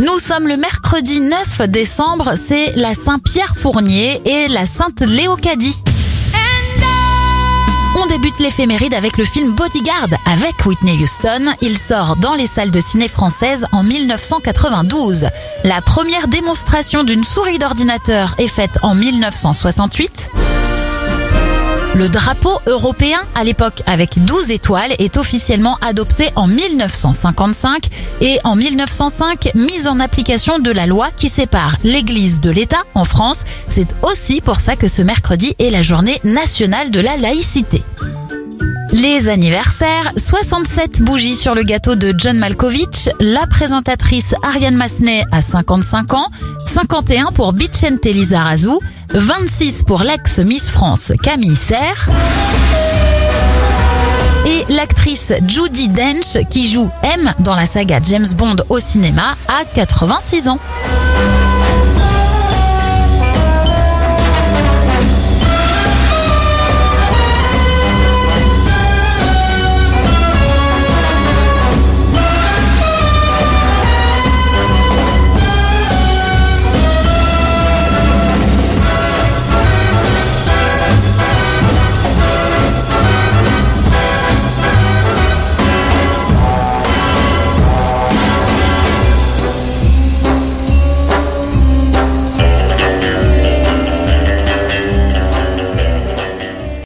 Nous sommes le mercredi 9 décembre, c'est la Saint-Pierre Fournier et la Sainte Léocadie. On débute l'éphéméride avec le film Bodyguard avec Whitney Houston. Il sort dans les salles de ciné françaises en 1992. La première démonstration d'une souris d'ordinateur est faite en 1968. Le drapeau européen, à l'époque avec 12 étoiles, est officiellement adopté en 1955 et en 1905, mise en application de la loi qui sépare l'Église de l'État en France. C'est aussi pour ça que ce mercredi est la journée nationale de la laïcité. Les anniversaires, 67 bougies sur le gâteau de John Malkovich, la présentatrice Ariane Massenet a 55 ans, 51 pour Bichente Lizarazu, 26 pour l'ex-Miss France Camille Serre et l'actrice Judy Dench qui joue M dans la saga James Bond au cinéma a 86 ans.